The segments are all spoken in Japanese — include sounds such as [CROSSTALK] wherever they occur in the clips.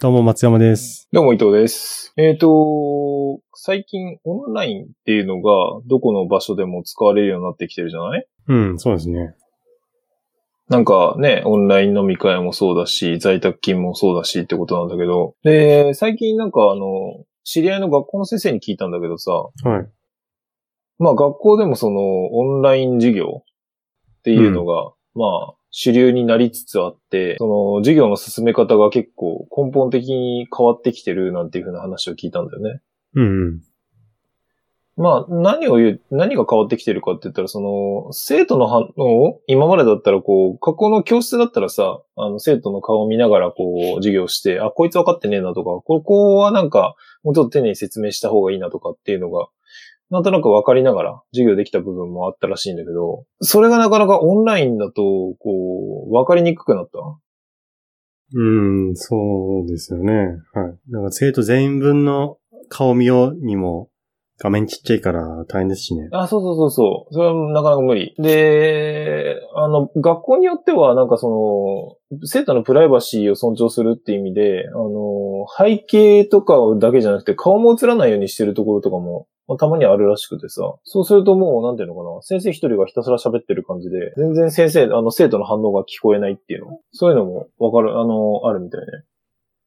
どうも松山です。どうも伊藤です。えっ、と、最近オンラインっていうのがどこの場所でも使われるようになってきてるじゃない？うん、そうですね。なんかね、オンライン飲み会もそうだし、在宅勤務もそうだしってことなんだけど、で、最近なんかあの、知り合いの学校の先生に聞いたんだけどさ、はい。まあ学校でもそのオンライン授業っていうのが、まあ主流になりつつあって、その授業の進め方が結構根本的に変わってきてるなんていうふうな話を聞いたんだよね。うんうん。まあ、何を言う、何が変わってきてるかって言ったら、その、生徒の反応を、今までだったらこう、過去の教室だったらさ、あの、生徒の顔を見ながらこう、授業して、あ、こいつ分かってねえなとか、ここはなんか、もうちょっと丁寧に説明した方がいいなとかっていうのが、なんとなく分かりながら授業できた部分もあったらしいんだけど、それがなかなかオンラインだと、こう、分かりにくくなった？うん、そうですよね。はい。なんか生徒全員分の顔見ようにも画面ちっちゃいから大変ですしね。あ、そうそうそうそう。それはなかなか無理。で、あの、学校によっては、なんかその、生徒のプライバシーを尊重するっていう意味で、あの、背景とかだけじゃなくて、顔も映らないようにしてるところとかも、まあたまにあるらしくてさ。そうするともう、なんていうのかな。先生一人がひたすら喋ってる感じで、全然先生、あの、生徒の反応が聞こえないっていうの。そういうのもわかる、あの、あるみたいね。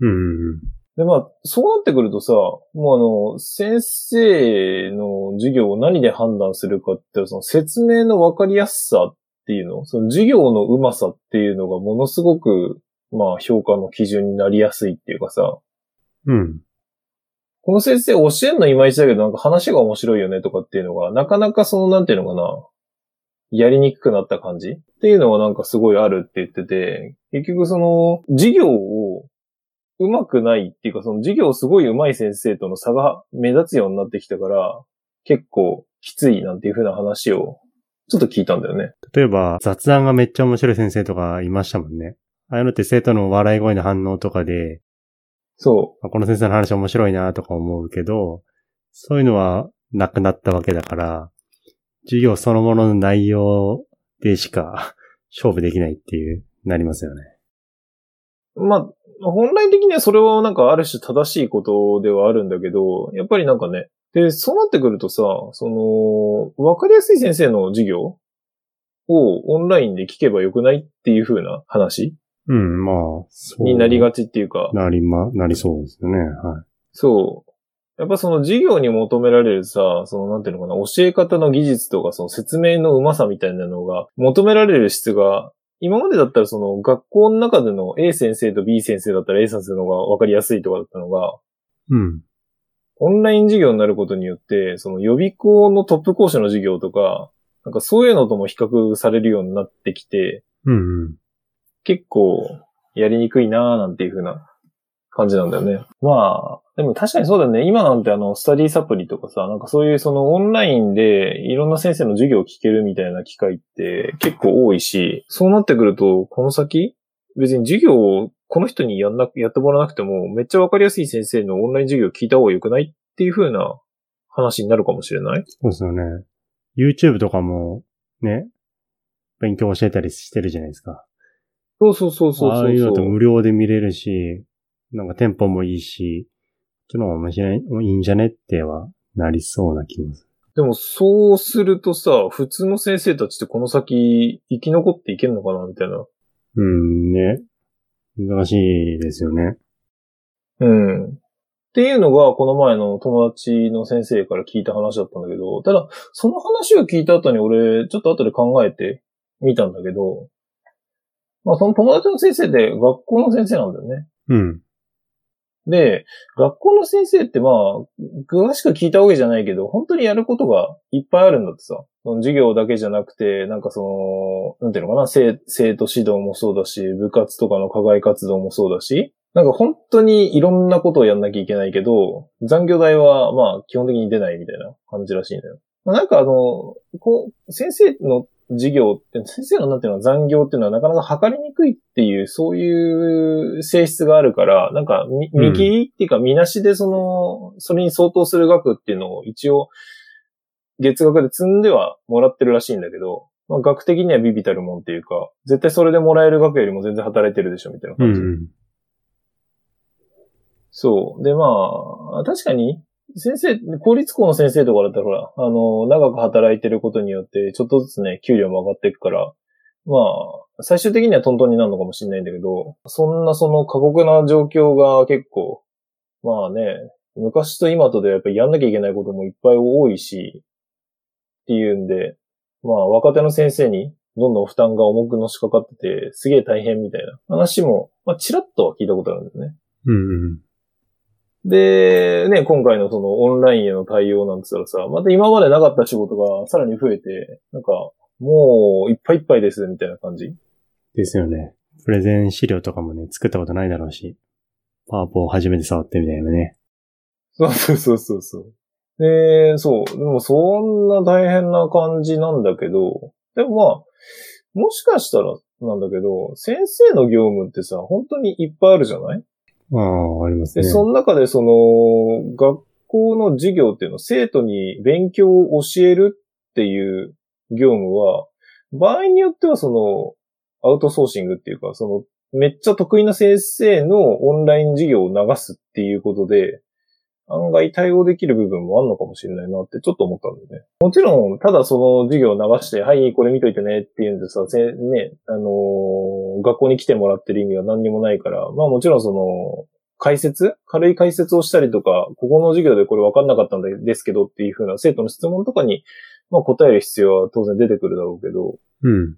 うんうんで、まあ、そうなってくるとさ、もうあの、先生の授業を何で判断するかってその説明の分かりやすさっていうの、その授業のうまさっていうのがものすごく、まあ、評価の基準になりやすいっていうかさ、うん。この先生教えんのいまいちだけど、なんか話が面白いよねとかっていうのが、なかなかその、なんていうのかな、やりにくくなった感じっていうのはなんかすごいあるって言ってて、結局その、授業を上手くないっていうか、その授業すごい上手い先生との差が目立つようになってきたから、結構きついなんていう風な話を、ちょっと聞いたんだよね。例えば雑談がめっちゃ面白い先生とかいましたもんね。ああいうのって生徒の笑い声の反応とかで、そあこの先生の話面白いなとか思うけど、そういうのはなくなったわけだから、授業そのものの内容でしか [LAUGHS] 勝負できないっていう、なりますよね。う。まあ、本来的にはそれはなんかある種正しいことではあるんだけど、やっぱりなんかね、で、そうなってくるとさ、その、わかりやすい先生の授業をオンラインで聞けばよくないっていう風な話うん、まあ、そう。になりがちっていうか、なりま、なりそうですよね。はい。そう。やっぱその授業に求められるさ、そのなんていうのかな、教え方の技術とかその説明のうまさみたいなのが求められる質が、今までだったらその学校の中での A 先生と B 先生だったら A 先生の方が分かりやすいとかだったのが、うん。オンライン授業になることによって、その予備校のトップ講師の授業とか、なんかそういうのとも比較されるようになってきて、うんうん。結構やりにくいなーなんていう風な感じなんだよね。まあ、でも確かにそうだね。今なんてあの、スタディサプリとかさ、なんかそういうそのオンラインでいろんな先生の授業を聞けるみたいな機会って結構多いし、そうなってくると、この先、別に授業をこの人にやんな、やってもらわなくても、めっちゃわかりやすい先生のオンライン授業を聞いた方が良くないっていう風な話になるかもしれない？そうですよね。YouTube とかも、ね、勉強教えたりしてるじゃないですか。そうそうそうそうそうああいうのと無料で見れるし、なんかテンポもいいし、そっちの方が面白い、いいんじゃねってはなりそうな気もする。でもそうするとさ、普通の先生たちってこの先生き残っていけんのかなみたいな。うん、ね。難しいですよね。うん。っていうのが、この前の友達の先生から聞いた話だったんだけど、ただ、その話を聞いた後に俺、ちょっと後で考えてみたんだけど、まあその友達の先生で学校の先生なんだよね。うん。で、学校の先生ってまあ、詳しく聞いたわけじゃないけど、本当にやることがいっぱいあるんだってさ。その授業だけじゃなくて、なんかその、なんていうのかな、生生徒指導もそうだし、部活とかの課外活動もそうだし、なんか本当にいろんなことをやんなきゃいけないけど、残業代はまあ基本的に出ないみたいな感じらしいんだよ。まあ、なんかあの、こう、先生の授業って、先生のなんていうの残業っていうのはなかなか測りにくいっていう、そういう性質があるから、なんか見うん見切りっていうか見なしでその、それに相当する額っていうのを一応、月額で積んではもらってるらしいんだけど、まあ、額的にはビビたるもんっていうか、絶対それでもらえる額よりも全然働いてるでしょみたいな感じ。ん。そう。で、まあ、確かに、先生、公立校の先生とかだったらほら、あの、長く働いてることによって、ちょっとずつね、給料も上がっていくから、まあ、最終的にはトントンになるのかもしれないんだけど、そんなその過酷な状況が結構、まあね、昔と今とでやっぱりやんなきゃいけないこともいっぱい多いし、っていうんで、まあ若手の先生にどんどん負担が重くのしかかってて、すげえ大変みたいな話も、まあちらっとは聞いたことあるんですね。うんうん。で、ね、今回のそのオンラインへの対応なんつったらさ、また今までなかった仕事がさらに増えて、なんか、もういっぱいいっぱいですみたいな感じ？ですよね。プレゼン資料とかもね、作ったことないだろうし、パワポを初めて触ってみたいなね。そうそうそうそうそう。で、そう。でもそんな大変な感じなんだけど、でもまあ、もしかしたらなんだけど、先生の業務ってさ、本当にいっぱいあるじゃない？ああ、ありますねで、その中でその、学校の授業っていうの、生徒に勉強を教えるっていう業務は、場合によってはその、アウトソーシングっていうか、その、めっちゃ得意な先生のオンライン授業を流すっていうことで、案外対応できる部分もあるのかもしれないなってちょっと思ったんだよね。もちろん、ただその授業を流して、はい、これ見といてねっていうんでさ、せね、あのー学校に来てもらってる意味は何にもないから、まあもちろんその、解説？軽い解説をしたりとか、ここの授業でこれ分かんなかったんですけどっていうふうな生徒の質問とかに、まあ答える必要は当然出てくるだろうけど、うん。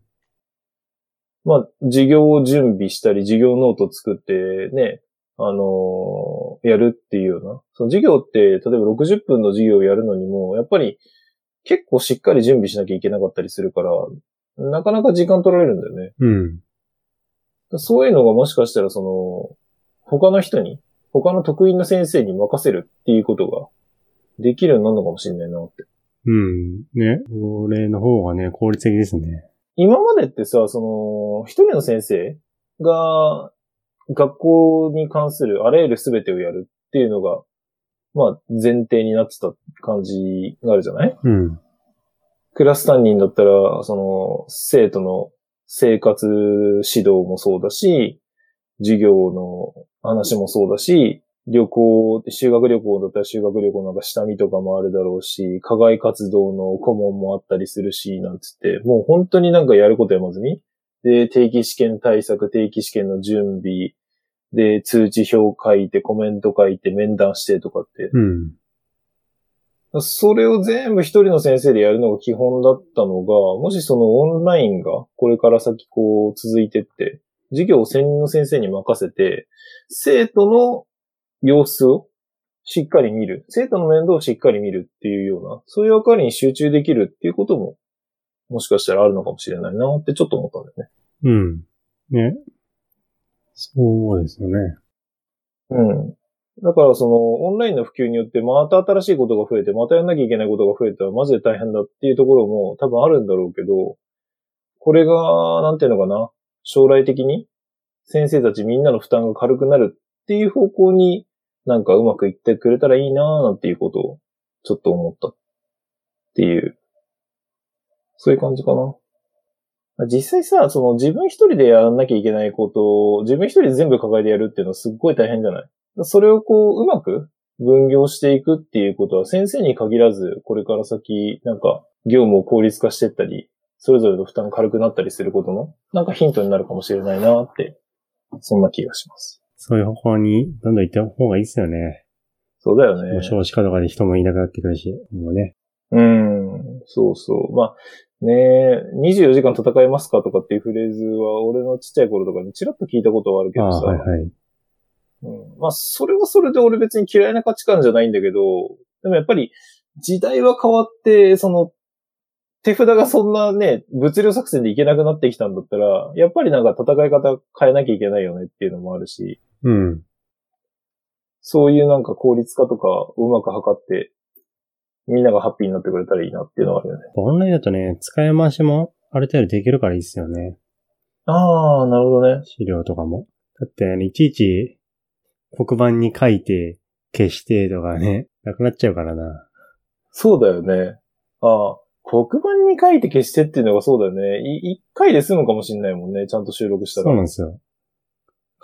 まあ、授業を準備したり、授業ノート作ってね、あのーやるっていうような。その授業って、例えば60分の授業をやるのにも、やっぱり結構しっかり準備しなきゃいけなかったりするから、なかなか時間取られるんだよね。うん。そういうのがもしかしたらその、他の人に、他の得意な先生に任せるっていうことができるようになるのかもしれないなって。うん。ね。これの方がね、効率的ですね。今までってさ、その、一人の先生が学校に関するあらゆる全てをやるっていうのが、まあ前提になってた感じがあるじゃない？うん。クラス担任だったら、その、生徒の生活指導もそうだし、授業の話もそうだし、旅行、修学旅行だったら修学旅行なんか下見とかもあるだろうし、課外活動の顧問もあったりするし、なんつって、もう本当になんかやること山積み。で、定期試験対策、定期試験の準備、で、通知表書いて、コメント書いて、面談してとかって、うん。それを全部一人の先生でやるのが基本だったのが、もしそのオンラインがこれから先こう続いてって、授業を専任の先生に任せて、生徒の様子をしっかり見る。生徒の面倒をしっかり見るっていうような、そういう役割に集中できるっていうことも、もしかしたらあるのかもしれないなってちょっと思ったんだよね。うん。ね。そうですよね。うん。だからその、オンラインの普及によって、また新しいことが増えて、またやんなきゃいけないことが増えたら、マジで大変だっていうところも多分あるんだろうけど、これが、なんていうのかな、将来的に、先生たちみんなの負担が軽くなるっていう方向に、なんかうまくいってくれたらいいなーなんていうことを、ちょっと思った。っていう、そういう感じかな。実際さ、その自分一人でやらなきゃいけないことを、自分一人で全部抱えてやるっていうのはすっごい大変じゃない？それをこう、うまく分業していくっていうことは先生に限らず、これから先、なんか、業務を効率化していったり、それぞれの負担が軽くなったりすることの、なんかヒントになるかもしれないなって、そんな気がします。そういう方向にどんどん行った方がいいですよね。そうだよもうね。少子化とかで人もいなくなってくるし、もうね。うん、そうそう。まあ、ねえ、24時間戦えますかとかっていうフレーズは、俺のちっちゃい頃とかにちらっと聞いたことはあるけどさ、はいはい。うんまあ、それはそれで俺別に嫌いな価値観じゃないんだけど、でもやっぱり時代は変わって、その、手札がそんなね、物量作戦でいけなくなってきたんだったら、やっぱりなんか戦い方変えなきゃいけないよねっていうのもあるし、うん。そういうなんか効率化とかをうまく測って、みんながハッピーになってくれたらいいなっていうのがあるよね。オンラインだとね、使い回しもある程度できるからいいですよね。ああ、なるほどね。資料とかも。だって、いちいち黒板に書いて消してとかね、なくなっちゃうからな。そうだよね。ああ、黒板に書いて消してっていうのがそうだよね。い一回で済むかもしんないもんね。ちゃんと収録したら。そうなんですよ。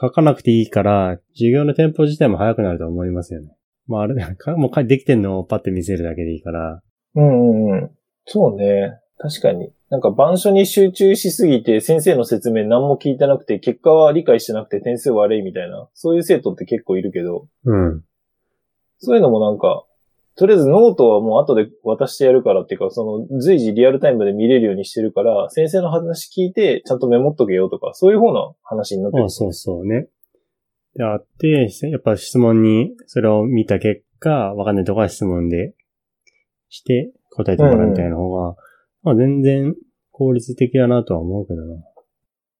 書かなくていいから、授業のテンポ自体も速くなると思いますよね。まああれ、かもうできてんのをパッて見せるだけでいいから。うんうんうん。そうね。確かに。なんか板書に集中しすぎて先生の説明何も聞いてなくて結果は理解してなくて点数悪いみたいな、そういう生徒って結構いるけど、うん。そういうのもなんか、とりあえずノートはもう後で渡してやるからっていうか、その随時リアルタイムで見れるようにしてるから、先生の話聞いてちゃんとメモっとけよとか、そういう方の話になってる。あそうそうね。で、あって、やっぱ質問にそれを見た結果、わかんないとこは質問でして答えてもらうみたいな方が、まあ全然効率的だなとは思うけどな。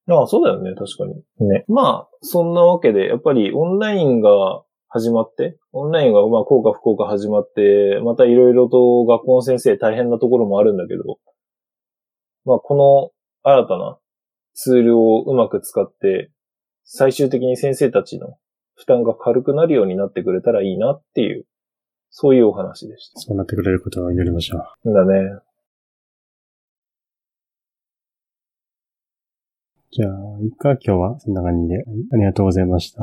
ああ、そうだよね、確かに。ね。まあ、そんなわけで、やっぱりオンラインが始まって、オンラインがまあ、効果不効果始まって、またいろいろと学校の先生大変なところもあるんだけど、まあ、この新たなツールをうまく使って、最終的に先生たちの負担が軽くなるようになってくれたらいいなっていう、そういうお話でしそうなってくれることを祈りましょう。た。だね。じゃあ、いいか、今日はそんな感じで。はいありがとうございました。